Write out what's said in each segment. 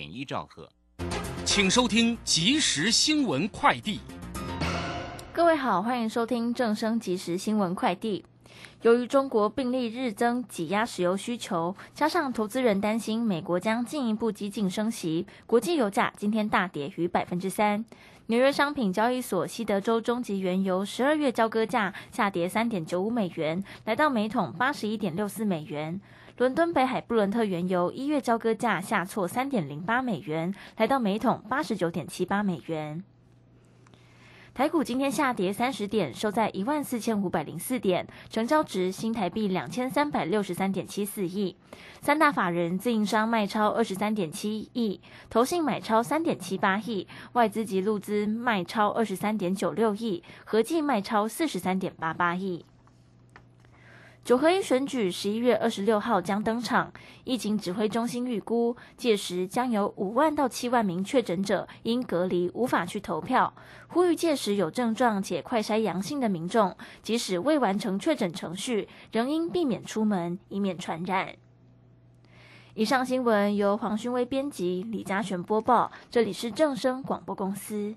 点一兆赫。请收听即时新闻快递。各位好，欢迎收听正声即时新闻快递。由于中国病例日增，挤压石油需求，加上投资人担心美国将进一步激进升息，国际油价今天大跌逾百分之三。纽约商品交易所西德州中级原油十二月交割价下跌三点九五美元，来到每桶八十一点六四美元。伦敦北海布伦特原油一月交割价下挫三点零八美元，来到每桶八十九点七八美元。台股今天下跌三十点，收在一万四千五百零四点，成交值新台币两千三百六十三点七四亿。三大法人自营商卖超二十三点七亿，投信买超三点七八亿，外资及路资卖超二十三点九六亿，合计卖超四十三点八八亿。九合一选举十一月二十六号将登场，疫情指挥中心预估，届时将有五万到七万名确诊者因隔离无法去投票。呼吁届时有症状且快筛阳性的民众，即使未完成确诊程序，仍应避免出门，以免传染。以上新闻由黄勋威编辑，李嘉璇播报，这里是正声广播公司。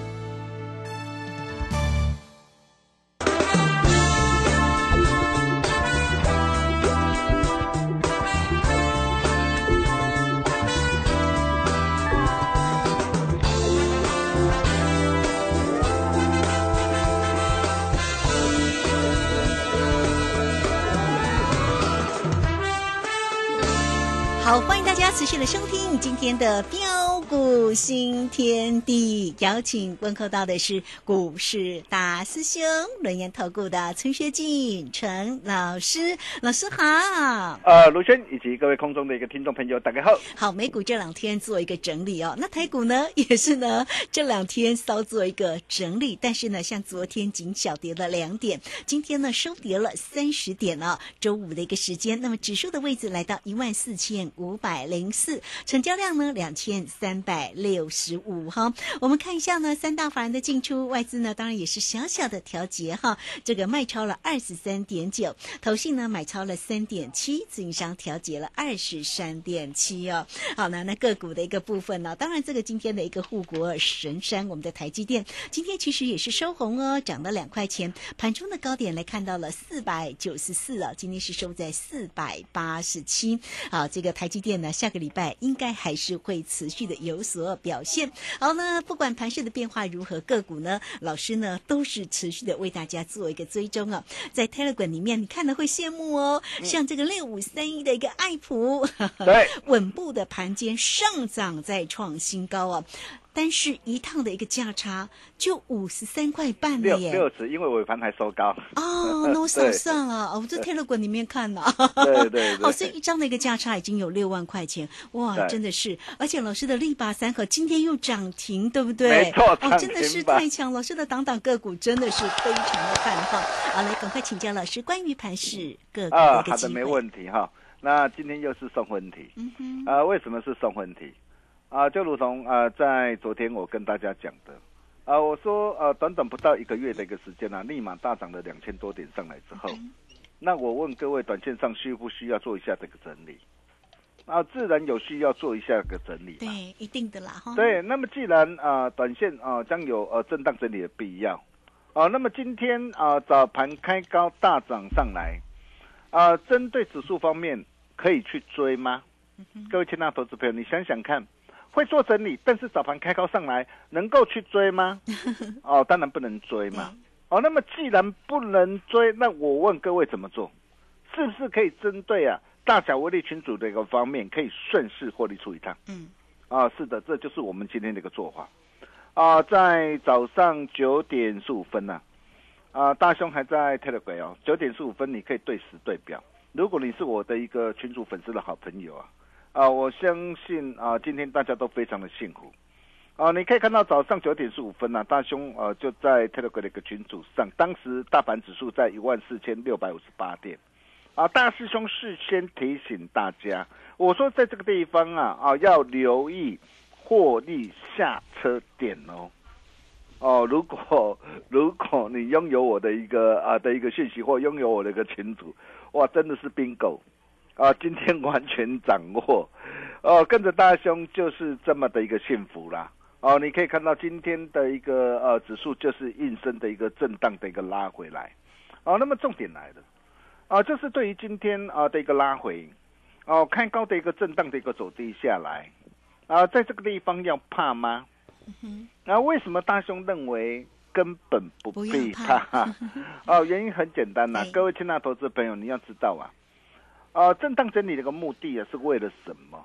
持续的收听今天的标股新天地，邀请问候到的是股市大师兄轮研投顾的陈学进陈老师，老师好。呃，卢轩以及各位空中的一个听众朋友，大家好。好，美股这两天做一个整理哦，那台股呢也是呢 这两天稍做一个整理，但是呢，像昨天仅小跌了两点，今天呢收跌了三十点哦，周五的一个时间，那么指数的位置来到一万四千。五百零四，成交量呢两千三百六十五哈。我们看一下呢，三大法人的进出，外资呢当然也是小小的调节哈，这个卖超了二十三点九，投信呢买超了三点七，自营商调节了二十三点七哦。好呢，那个股的一个部分呢，当然这个今天的一个护国神山，我们的台积电今天其实也是收红哦，涨了两块钱，盘中的高点来看到了四百九十四啊，今天是收在四百八十七。好，这个台。积电呢，下个礼拜应该还是会持续的有所表现。好呢，不管盘势的变化如何，个股呢，老师呢都是持续的为大家做一个追踪啊。在 Telegram 里面，你看了会羡慕哦。像这个六五三一的一个爱普，对，稳步的盘间上涨，再创新高啊。但是一趟的一个价差就五十三块半了耶，六十，因为尾盘还收高。哦，那我少算了，我在 Telegram 里面看了。对对对。哦，所以一张的一个价差已经有六万块钱，哇，真的是！而且老师的力拔三和今天又涨停，对不对？没错，哦，真的是太强！老师的档档个股真的是非常的看好。好，来赶快请教老师关于盘市个股的一个好的，没问题哈。那今天又是送分题，嗯哼，啊，为什么是送分题？啊，就如同啊，在昨天我跟大家讲的，啊，我说呃，短短不到一个月的一个时间啊，立马大涨了两千多点上来之后，那我问各位，短线上需不需要做一下这个整理？啊，自然有需要做一下个整理对。，一定的啦哈。对，那么既然啊、呃短线啊、呃将有呃震荡整理的必要，啊、那么今天啊、早盘开高大涨上来，啊、针对指数方面可以去追吗？各位亲爱的投资朋友，你想想看，会做整理，但是早盘开高上来，能够去追吗？哦，当然不能追嘛。哦，那么既然不能追，那我问各位怎么做？是不是可以针对啊大小威力群组的一个方面，可以顺势获利出一趟？嗯，啊，是的，这就是我们今天的一个做法。啊，在早上九点十五分呢、啊，大兄还在 Telegram 哦，九点十五分你可以对时对表。如果你是我的一个群主粉丝的好朋友啊，啊，我相信啊，今天大家都非常的幸福。啊，你可以看到早上九点十五分呢、大兄呃就在 Telegram 的一个群组上，当时大盘指数在一万四千六百五十八点。啊，大师兄事先提醒大家，我说在这个地方啊啊要留意获利下车点哦。哦，如果如果你拥有我的一个啊的一个讯息或拥有我的一个群组，哇，真的是冰狗啊！今天完全掌握，哦，跟着大兄就是这么的一个幸福啦。哦，你可以看到今天的一个呃指数就是应声的一个震荡的一个拉回来。哦，那么重点来了，啊，就是对于今天啊的一个拉回，哦，看高的一个震荡的一个走低下来，啊，在这个地方要怕吗？那、为什么大兄认为根本不必怕怕？哦，原因很简单呐、对各位亲爱的投资朋友，你要知道啊，啊，震荡整理的一个目的啊，是为了什么？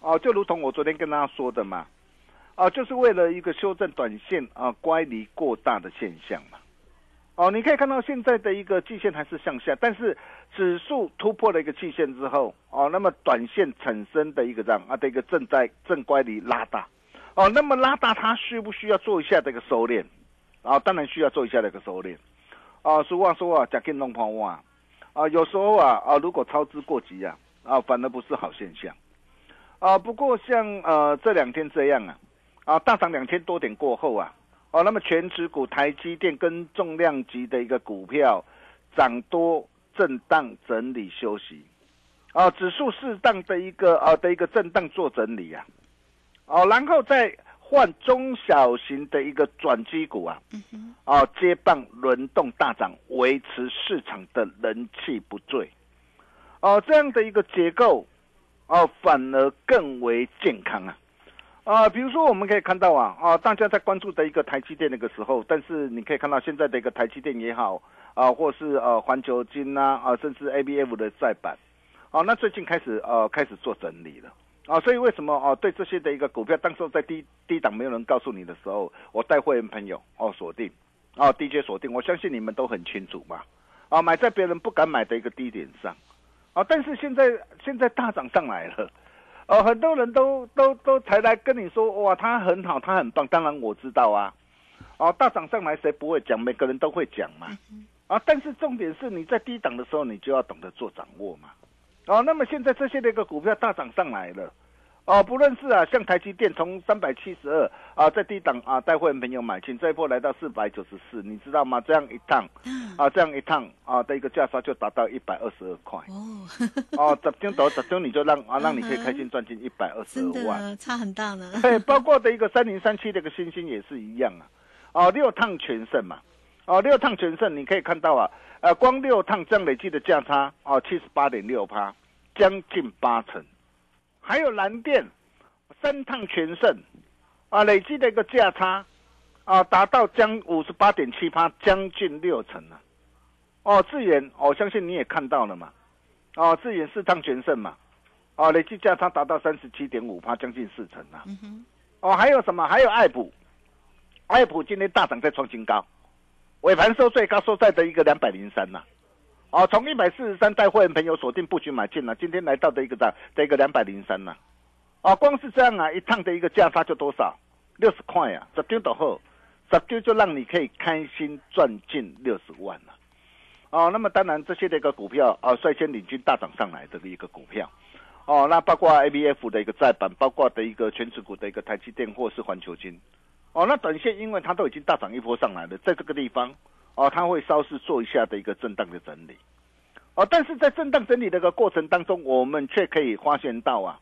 哦，就如同我昨天跟大家说的嘛，哦，就是为了一个修正短线啊乖离过大的现象嘛。哦，你可以看到现在的一个季线还是向下，但是指数突破了一个季线之后，哦，那么短线产生的一个这样啊的一个正在正乖离拉大，哦，那么拉大它需不需要做一下这个收敛？啊，当然需要做一下这个收敛。啊，俗话说啊，假进弄抛啊，啊，有时候啊啊，如果操之过急啊，啊，反而不是好现象。啊，不过像呃这两天这样啊，啊大涨两千多点过后啊，哦、那么全指股台积电跟重量级的一个股票涨多震荡整理休息，啊，指数适当的一个啊的一个震荡做整理啊，哦，然后再换中小型的一个转机股啊，啊接棒轮动大涨，维持市场的人气不坠，哦，这样的一个结构。哦，反而更为健康啊！啊，比如说我们可以看到啊，啊，大家在关注的一个台积电那个时候，但是你可以看到现在的一个台积电也好，啊，或是呃环球金呐，啊，甚至 ABF 的再版，啊，那最近开始呃开始做整理了。啊，所以为什么哦、对这些的一个股票，当时候在低低档没有人告诉你的时候，我带会员朋友哦锁定，哦 DJ 锁定，我相信你们都很清楚嘛，啊买在别人不敢买的一个低点上，啊，但是现在现在大涨上来了，哦，很多人都都都才来跟你说哇，它很好，它很棒，当然我知道啊，哦，大涨上来谁不会讲？每个人都会讲嘛，啊，但是重点是你在低档的时候，你就要懂得做掌握嘛。哦，那么现在这些的一个股票大涨上来了，哦，不论是啊，像台积电从三百七十二啊，在低档啊，带会员朋友买进，这一波来到四百九十四，你知道吗？这样一趟啊，这样一趟啊的一个价差就达到一百二十二块。哦，哦，十张头十张你就让啊，让你可以开心赚进一百二十二万。的差很大呢。对，包括的一个三零三七的一个星星也是一样啊，哦，六趟全胜嘛，哦，六趟全胜，你可以看到啊，呃，光六趟这样累计的价差哦，七十八点六趴，将近八成，还有蓝电三趟全胜，啊，累计的一个价差啊，达到将五十八点七趴，将近六成啊，哦，智远，我、相信你也看到了嘛，哦，智远四趟全胜嘛。哦，累计价差达到三十七点五趴，将近四成啊。哦，还有什么？还有爱普，爱普今天大涨再创新高，尾盘收最高收在的一个两百零三呐。哦，从一百四十三带会员朋友锁定布局买进了，今天来到的一个涨的一个两百零三呐。哦，光是这样啊，一趟的一个价差就多少？六十块啊，十丢的后，十丢就让你可以开心赚进六十万了。哦，那么当然这些的一个股票啊，率先领军大涨上来的一个股票。哦，那包括 ABF 的一个再版，包括的一个全指股的一个台积电或是环球金，哦，那短线因为它都已经大涨一波上来了，在这个地方哦，它会稍事做一下的一个震荡的整理。哦，但是在震荡整理的一个过程当中，我们却可以发现到啊，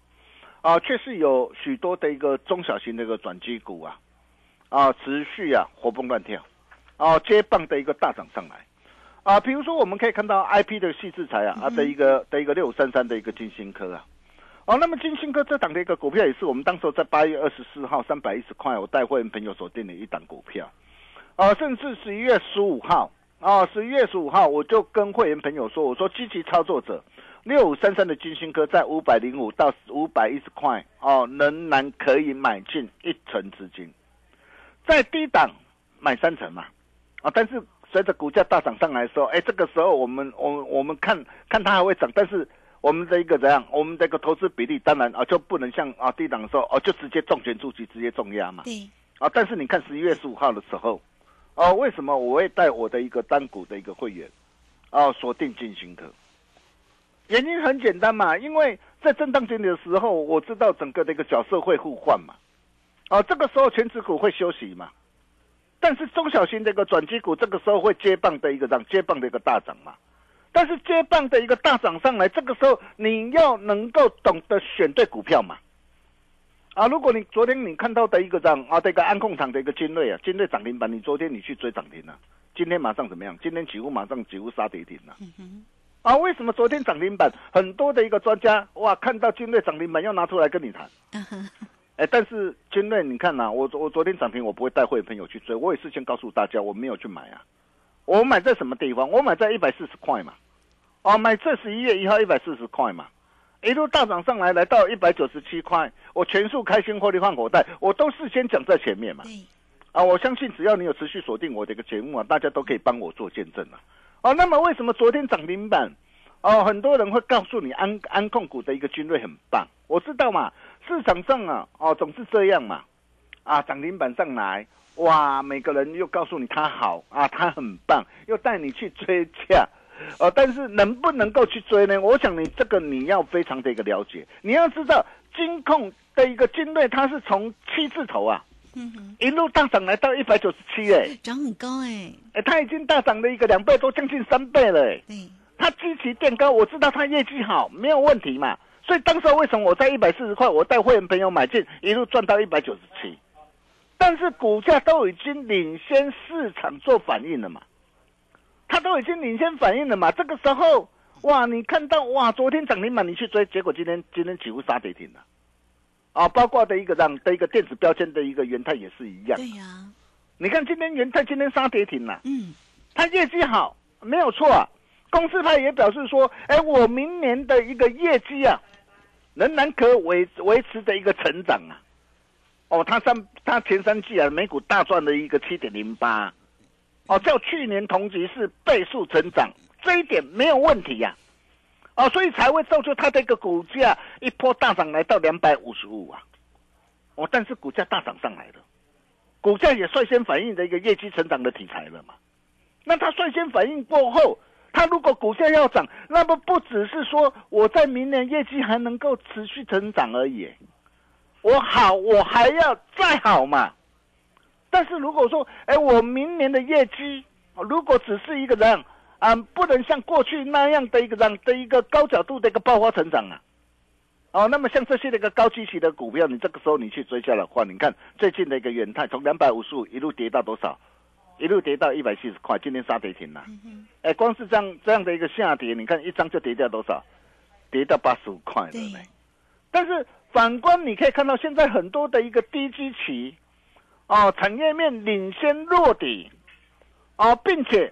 啊，确实有许多的一个中小型的一个转机股啊，啊，持续啊活蹦乱跳，啊，接棒的一个大涨上来，啊，比如说我们可以看到 I P 的细制裁啊，啊的一个的一个六三三的一个金星科啊，哦，那么金星科这档的一个股票也是我们当时在八月二十四号三百一十块，我带会员朋友所定的一档股票，啊，甚至十一月十五号。啊，十一月十五号，我就跟会员朋友说，我说积极操作者，六五三三的金星科在五百零五到五百一十块，哦，仍然可以买进一成资金，在低档买三成嘛，啊，但是随着股价大涨上来的时候，哎，这个时候我们我我们看看它还会涨，但是我们的一个怎样，我们的一个投资比例当然啊就不能像啊低档的时候哦就直接重拳出击，直接重压嘛，对，啊，但是你看十一月十五号的时候。哦，为什么我会带我的一个单股的一个会员，哦锁定进行的？原因很简单嘛，因为在震荡整理的时候，我知道整个的一个角色会互换嘛，啊，这个时候全指股会休息嘛，但是中小型的一个转机股这个时候会接棒的一个涨，接棒的一个大涨嘛，但是接棒的一个大涨上来，这个时候你要能够懂得选对股票嘛。啊，如果你昨天你看到的一个涨啊，这个安控厂的一个金锐啊，金锐涨停板，你昨天你去追涨停了，今天马上怎么样？今天几乎马上几乎杀跌停了。啊，为什么昨天涨停板很多的一个专家哇，看到金锐涨停板要拿出来跟你谈？哎，但是金锐你看呐，我我昨天涨停我不会带会员朋友去追，我也事先告诉大家我没有去买啊，我买在什么地方？我买在一百四十块嘛，哦，买这十一月一号一百四十块嘛。一路大涨上来，来到一百九十七块，我全数开心获利换口袋，我都事先讲在前面嘛。啊，我相信只要你有持续锁定我的一个节目啊，大家都可以帮我做见证了。哦，那么为什么昨天涨停板？哦，很多人会告诉你安安控股的一个军队很棒，我知道嘛，市场上啊，哦总是这样嘛。啊，涨停板上来，哇，每个人又告诉你他好啊，他很棒，又带你去追价。呃，但是能不能够去追呢？我想你这个你要非常的一个了解，你要知道金控的一个金锐，它是从七字头啊，一路大涨来到一百九十七，哎，涨很高哎，哎，它已经大涨了一个两倍多，将近三倍了，哎，对，它基期垫高，我知道它业绩好，没有问题嘛，所以当时为什么我在一百四十块，我带会员朋友买进，一路赚到一百九十七，但是股价都已经领先市场做反应了嘛。它都已经领先反应了嘛？这个时候，哇，你看到哇，昨天涨停板你去追，结果今天今天几乎杀跌停了，啊，包括的一个让的一个电子标签的一个元泰也是一样。对呀，你看今天元泰今天杀跌停了，嗯，它业绩好没有错啊。公司派也表示说，哎，我明年的一个业绩啊，仍然可维维持的一个成长啊。哦，它三它前三季啊，每股大赚的一个七点零八。哦，较去年同期是倍数成长，这一点没有问题呀。哦，所以才会造就它的一个股价一波大涨来到两百五十五啊。哦，但是股价大涨上来了，股价也率先反映的一个业绩成长的题材了嘛。那它率先反应过后，它如果股价要涨，那么不只是说我在明年业绩还能够持续成长而已，我好，我还要再好嘛。但是如果说，哎，我明年的业绩，如果只是一个人，啊，不能像过去那样的一个样的一个高角度的一个爆发成长啊，哦，那么像这些的一个高基期的股票，你这个时候你去追加的话，你看最近的一个元泰从两百五十五一路跌到多少？一路跌到一百七十块，今天杀跌停了。哎，光是这样这样的一个下跌，你看一张就跌掉多少？跌到八十五块了呢。但是反观你可以看到，现在很多的一个低基期。哦，产业面领先落底，哦，并且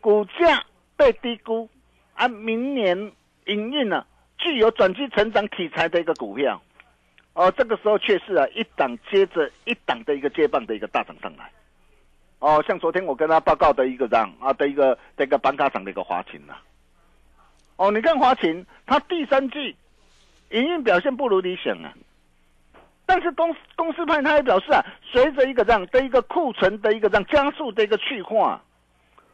股价被低估，啊，明年营运呢具有转机成长题材的一个股票，哦，这个时候却是啊一档接着一档的一个接棒的一个大涨上来，哦，像昨天我跟他报告的一个涨啊的一个这个板卡厂的一个华勤呐，哦，你看华勤，它第三季营运表现不如理想啊。但是公公司派他也表示啊，随着一个这样的一个库存的一个这样加速的一个去化，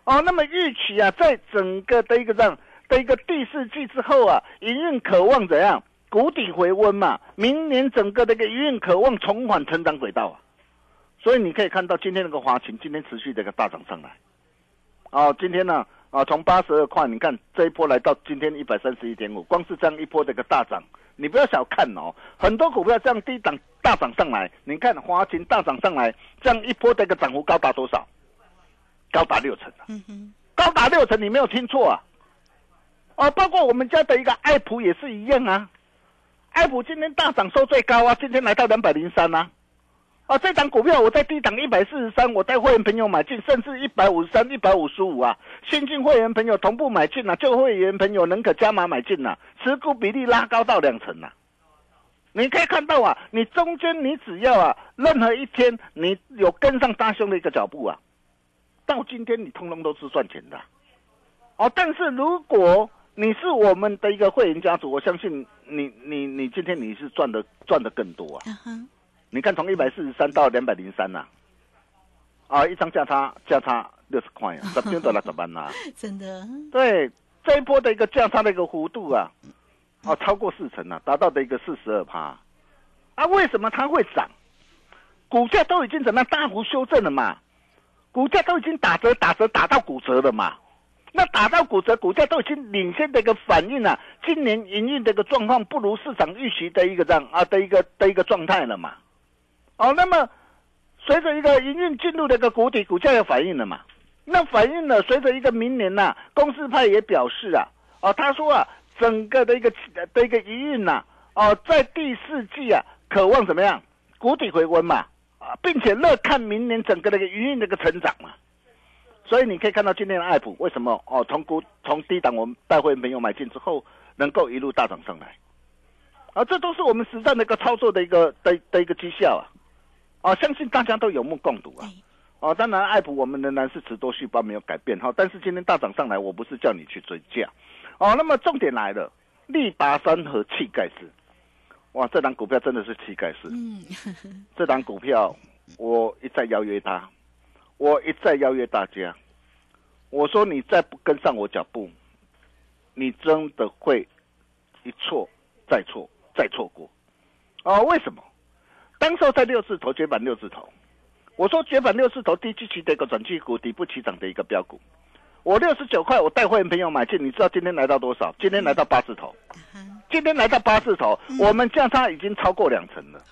哦，那么预期啊，在整个的一个这样的一个第四季之后啊，营运渴望怎样？谷底回温嘛？明年整个的一个营运渴望重返成长轨道啊，所以你可以看到今天那个华勤今天持续的一个大涨上来，哦，今天呢从八十二块，你看这一波来到今天一百三十一点五，光是这样一波的一个大涨，你不要小看哦，很多股票这样低档大涨上来，你看华勤大涨上来，这样一波的一个涨幅高达多少？高达六成啊！嗯哼，高达六成，你没有听错啊！哦，包括我们家的一个爱普也是一样啊，爱普今天大涨收最高啊，今天来到两百零三啊。啊，这档股票我在低档一百四十三，我带会员朋友买进，甚至一百五十三、一百五十五啊，新进会员朋友同步买进啊，旧会员朋友能可加码买进啊，持股比例拉高到两成啊。你可以看到啊，你中间你只要啊，任何一天你有跟上大兄的一个脚步啊，到今天你通通都是赚钱的。哦，但是如果你是我们的一个会员家族，我相信你你你今天你是赚的赚的更多啊。你看从一百四十三到两百零三呐，啊，一张价差价差六十块啊，十天都来怎么办呐？真的，对，这一波的一个价差的一个幅度啊，啊，超过四成啊，达到的一个四十二趴。啊，为什么它会涨？股价都已经怎么样大幅修正了嘛？股价都已经打折打折打到骨折了嘛？那打到骨折，股价都已经领先的一个反应了，今年营运的一个状况不如市场预期的一个这样啊的一个的一个状态了嘛？哦，那么随着一个营运进入的一个谷底，股价也反应了嘛？那反应了随着一个明年呐、公司派也表示啊，哦，他说啊，整个的一个的一个营运呐，哦，在第四季啊，渴望怎么样？谷底回温嘛，啊，并且乐看明年整个的一个营运的一个成长嘛。所以你可以看到今天的爱普为什么哦，从股从低档我们带会员朋友买进之后，能够一路大涨上来，啊，这都是我们实战的一个操作的一个的的一个绩效啊，啊，相信大家都有目共睹啊。哦，当然，爱普我们仍然是持多续包没有改变哈，但是今天大涨上来，我不是叫你去追价，哦，那么重点来了，力拔山和气盖世，哇，这档股票真的是气盖世，嗯，这档股票我一再邀约他，我一再邀约大家，我说你再不跟上我脚步，你真的会一错再错再错过，哦，为什么？当时候在六字头绝版六字头。我说绝版六字头低基期的一个转机股，底部起涨的一个标股。我六十九块，我带会员朋友买进，你知道今天来到多少？今天来到八字头，今天来到八字头，我们价差已经超过两成了。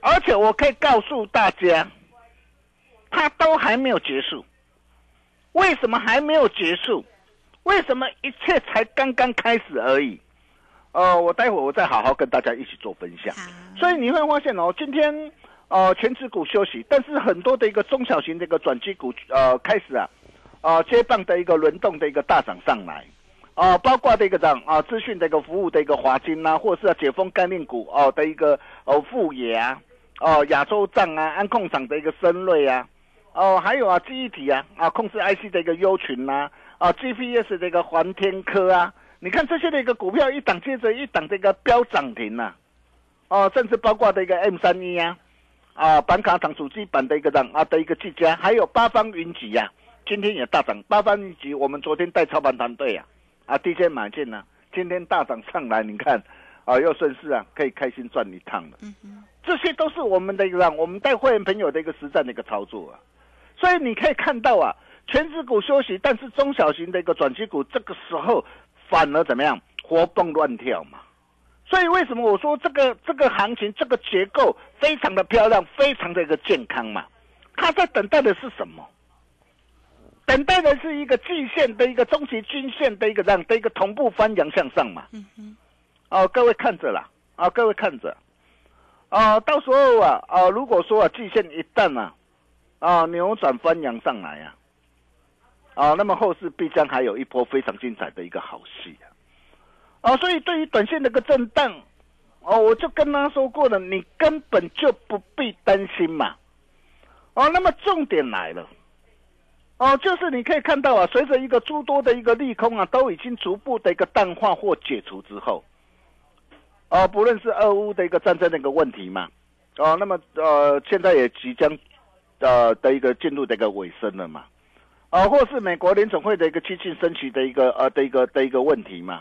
而且我可以告诉大家，它都还没有结束。为什么还没有结束？为什么一切才刚刚开始而已？呃，我待会我再好好跟大家一起做分享。所以你会发现哦，今天呃全指股休息，但是很多的一个中小型的一个转机股呃开始啊，呃接棒的一个轮动的一个大涨上来，啊、包括的一个涨啊资讯的一个服务的一个华金呐、或者是、解封概念股哦、的一个哦富野啊，哦亚洲账啊安控厂的一个深瑞啊，哦还有啊记忆体啊啊控制 IC 的一个优群呐、啊 GPS 的一个环天科啊，你看这些的一个股票一档接着一档这个飙涨停呐、哦，甚至包括的一个 M 三一啊，啊，板卡厂主机板的一个涨啊的一个技嘉，还有八方云集呀、今天也大涨。八方云集，我们昨天带操盘团队啊，啊，第一天买进呢、今天大涨上来，你看啊，又顺势啊，可以开心赚一趟了。这些都是我们的一个让我们带会员朋友的一个实战的一个操作啊。所以你可以看到啊，全指股休息，但是中小型的一个转机股这个时候反而怎么样，活蹦乱跳嘛。所以为什么我说这个这个行情这个结构非常的漂亮，非常的一个健康嘛？它在等待的是什么？等待的是一个季线的一个中期均线的一个这样的一个同步翻扬向上嘛？哦，各位看着啦，啊，各位看着，啊，到时候啊，啊，如果说啊，季线一旦啊，啊，扭转翻扬上来啊，啊，那么后市必将还有一波非常精彩的一个好戏啊。啊，所以对于短线的一个震荡，哦，我就跟他说过了，你根本就不必担心嘛。哦，那么重点来了，哦，就是你可以看到啊，随着一个诸多的一个利空啊，都已经逐步的一个淡化或解除之后，哦，不论是俄乌的一个战争的一个问题嘛，哦，那么呃，现在也即将呃的一个进入的一个尾声了嘛，啊、或是美国联总会的一个激进升息的一个呃的一个的一个问题嘛。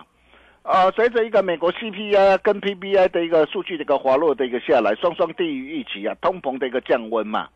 呃，随着一个美国 CPI 跟 PPI 的一个数据的一个滑落的一个下来，双双低于预期啊，通膨的一个降温嘛，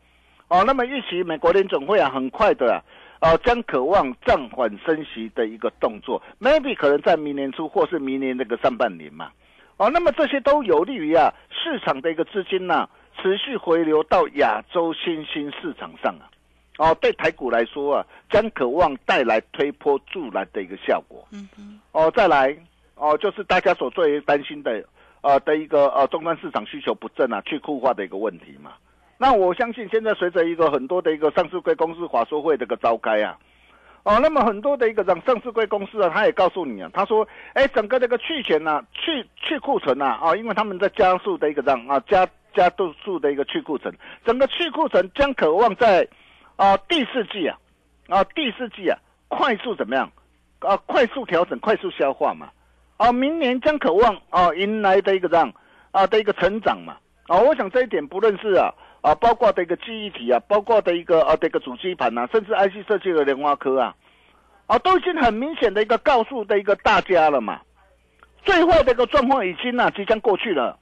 哦，那么预期美国联总会啊，很快的啊，呃，将渴望暂缓升息的一个动作，maybe 可能在明年初或是明年那个上半年嘛。哦，那么这些都有利于啊市场的一个资金呢持续回流到亚洲新兴市场上啊。哦，对台股来说啊，将渴望带来推波助澜的一个效果。嗯嗯。哦，再来哦，就是大家所最担心的呃的一个呃终端市场需求不振啊，去库化的一个问题嘛。那我相信现在随着一个很多的一个上市贵公司华说会的一个召开啊，哦，那么很多的一个让上市贵公司啊，他也告诉你啊，他说，哎，整个这个去钱呐，去去库存呐，啊，因为他们在加速的一个让啊加加度数的一个去库存，整个去库存将渴望在。啊，第四季啊，啊，第四季啊，快速怎么样？啊，快速调整，快速消化嘛。啊，明年将渴望啊，迎来的一个这样啊的一个成长嘛。啊，我想这一点不论是啊啊，包括的一个记忆体啊，包括的一个啊的一个主机盘呐，甚至 IC 设计的莲花科啊，啊，都已经很明显的一个告诉的一个大家了嘛。最坏的一个状况已经啊即将过去了，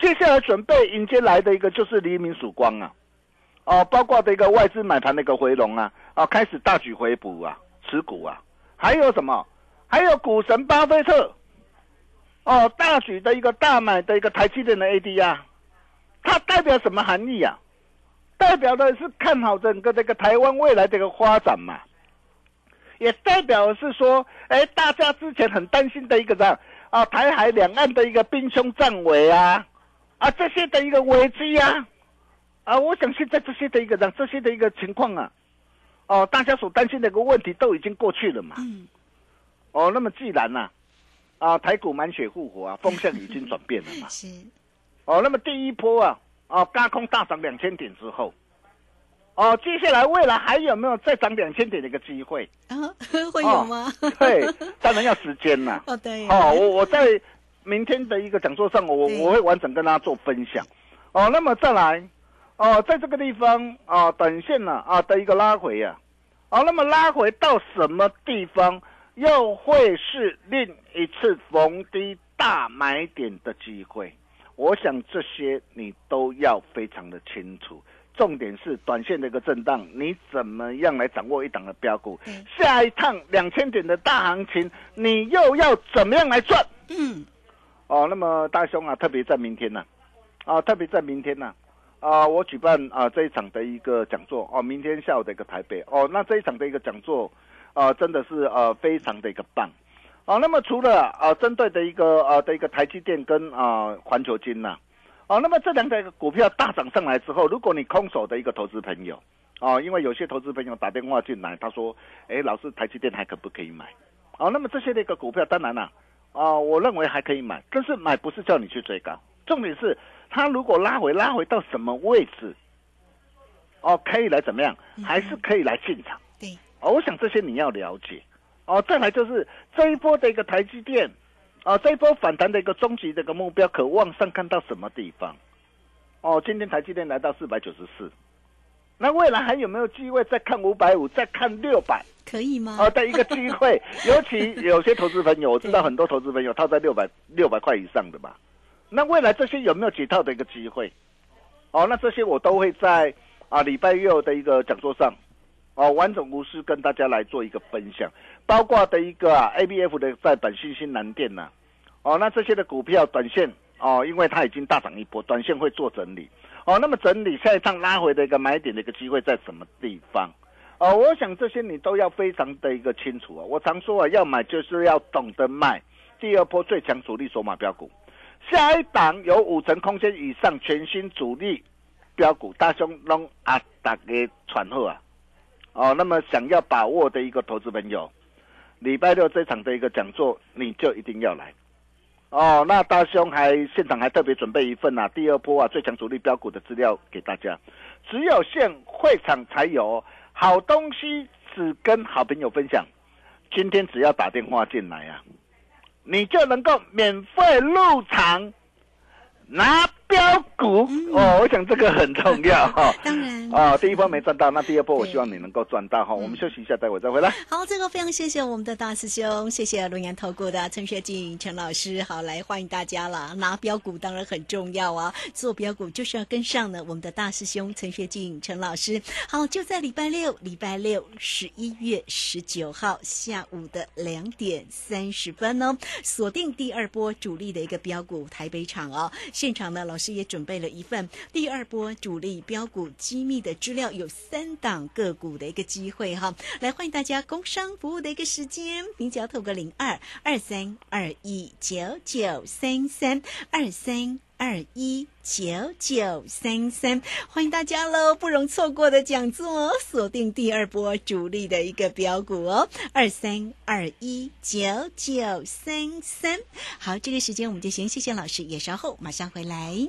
接下来准备迎接来的一个就是黎明曙光啊。哦，包括的一个外资买盘的一个回笼啊，啊，开始大举回补啊，持股啊，还有什么？还有股神巴菲特，哦，大举的一个大买的一个台积电的 AD 啊，它代表什么含义啊？代表的是看好整个这个台湾未来的一个发展嘛，也代表是说，哎，大家之前很担心的一个这样啊，台海两岸的一个兵凶战危啊，啊，这些的一个危机啊。啊，我想现在这些的一个让这些的一个情况啊，哦，大家所担心的一个问题都已经过去了嘛。嗯。哦，那么既然呐，啊，台股满血复活啊，风向已经转变了嘛。是。哦，那么第一波啊，啊，高空大涨两千点之后，哦，接下来未来还有没有再涨两千点的一个机会？啊，会有吗？对，当然要时间呐。哦，对。哦，我我在明天的一个讲座上，我我会完整跟大家做分享。哦，那么再来。哦，在这个地方啊，短线呢啊的一个拉回啊，啊，那么拉回到什么地方，又会是另一次逢低大买点的机会？我想这些你都要非常的清楚。重点是短线的一个震荡，你怎么样来掌握一档的标股？下一趟两千点的大行情，你又要怎么样来赚？嗯，哦，那么大兄啊，特别在明天呢，啊，特别在明天呢。啊，啊我举办啊这一场的一个讲座哦，明天下午的一个台北哦，那这一场的一个讲座啊，真的是呃非常的一个棒啊。那么除了啊针对的一个呃的一个台积电跟啊环球金呐，哦，那么这两个股票大涨上来之后，如果你空手的一个投资朋友哦，因为有些投资朋友打电话进来，他说，哎，老师台积电还可不可以买？哦，那么这些的一个股票当然了啊，我认为还可以买，但是买不是叫你去追高，重点是。它如果拉回拉回到什么位置，哦，可以来怎么样？还是可以来进场？对，哦，我想这些你要了解。哦，再来就是这一波的一个台积电，啊，这一波反弹的一个终极的一个目标，可望上看到什么地方？哦，今天台积电来到四百九十四，那未来还有没有机会再看五百五，再看六百？可以吗？哦，的一个机会，尤其有些投资朋友，我知道很多投资朋友套在六百六百块以上的吧。那未来这些有没有解套的一个机会？哦，那这些我都会在啊礼拜六的一个讲座上，哦完整无私跟大家来做一个分享，包括的一个 A B F 的在本新兴南电呐，哦那这些的股票短线哦，因为它已经大涨一波，短线会做整理，哦那么整理下一趟拉回的一个买点的一个机会在什么地方？哦，我想这些你都要非常的一个清楚啊。我常说啊，要买就是要懂得卖，第二波最强主力筹码标股。下一档有五成空间以上全新主力标股，大兄拢啊大家传后啊，哦，那么想要把握的一个投资朋友，礼拜六这场的一个讲座你就一定要来，哦，那大兄还现场还特别准备一份啊，第二波啊最强主力标股的资料给大家，只有现会场才有好东西，只跟好朋友分享，今天只要打电话进来啊。你就能够免费入场拿标股哦，我想这个很重要 哈。当然啊，第一波没赚到，那第二波我希望你能够赚到哈。我们休息一下，待会再回来。好，这个非常谢谢我们的大师兄，谢谢龙岩投顾的陈学进陈老师。好，来欢迎大家了。拿标股当然很重要啊，做标股就是要跟上呢我们的大师兄陈学进陈老师。好，就在礼拜六，礼拜六十一月十九号下午的两点三十分哦，锁定第二波主力的一个标股台北场哦。现场呢，老老师也准备了一份第二波主力标股机密的资料，有三档个股的一个机会哈。来欢迎大家工商服务的一个时间，您只要透过零二二三二一九九三三二三。二一九九三三，欢迎大家喽！不容错过的讲座，锁定第二波主力的一个标股哦，二三二一九九三三。好，这个时间我们就先谢谢老师，也稍后马上回来。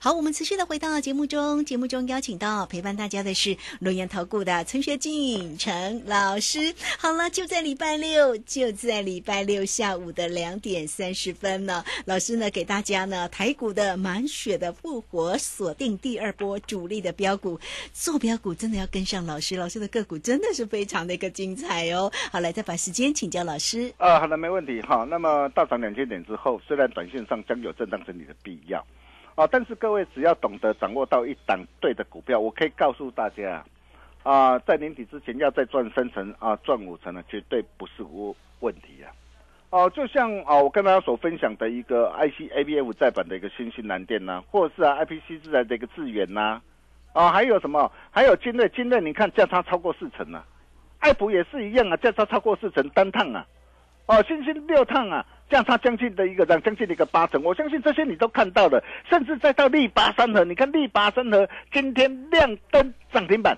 好，我们持续的回到节目中，节目中邀请到陪伴大家的是龙岩投顾的陈学进陈老师。好了，就在礼拜六，就在礼拜六下午的两点三十分呢，老师呢给大家呢台股的满血的复活，锁定第二波主力的标股，做标股真的要跟上老师，老师的个股真的是非常的一个精彩哦。好，来再把时间请教老师。啊，好的，没问题哈。那么大涨两千点之后，虽然短线上将有震荡整理的必要，啊，但是各位只要懂得掌握到一档对的股票，我可以告诉大家，啊，在年底之前要再赚三成啊，赚五成呢，绝对不是问问题啊。哦、就像啊，我跟大家所分享的一个 IC ABF 再版的一个新兴蓝电呐、或者是啊 IPC 自然的一个智源呐，啊，还有什么？还有金锐，金锐你看价差超过四成啊，爱普也是一样啊，价差超过四成单趟啊，哦，星星六趟啊，价差将近的一个涨将近的一个八成，我相信这些你都看到了，甚至再到力拔三河，你看力拔三河今天亮灯涨停板，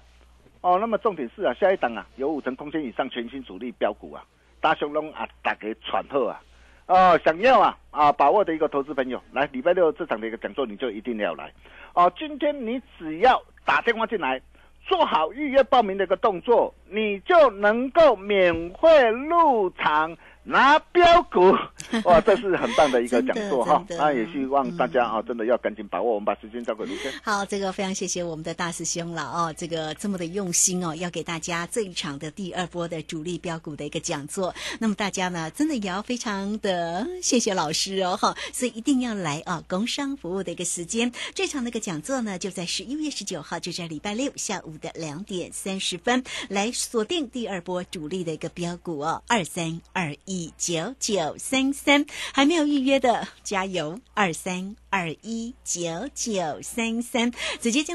哦，那么重点是啊，下一档啊有五成空间以上全新主力标股啊，大雄龙啊打给喘后啊。哦，想要啊啊把握的一个投资朋友，来礼拜六这场的一个讲座你就一定要来哦。今天你只要打电话进来，做好预约报名的一个动作，你就能够免费入场拿标股。哇，这是很棒的一个讲座哈真的真的那也希望大家啊真的要赶紧把握。我们把时间交给卢先。好，这个非常谢谢我们的大师兄了哦，这个这么的用心哦，要给大家这一场的第二波的主力标股的一个讲座。那么大家呢，真的也要非常的谢谢老师哦，哈，所以一定要来啊，工商服务的一个时间。这场那个讲座呢，就在十一月十九号，就在礼拜六下午的两点三十分，来锁定第二波主力的一个标股哦，二三二一九九三三，还没有预约的加油，二三二一九九三三，直接进。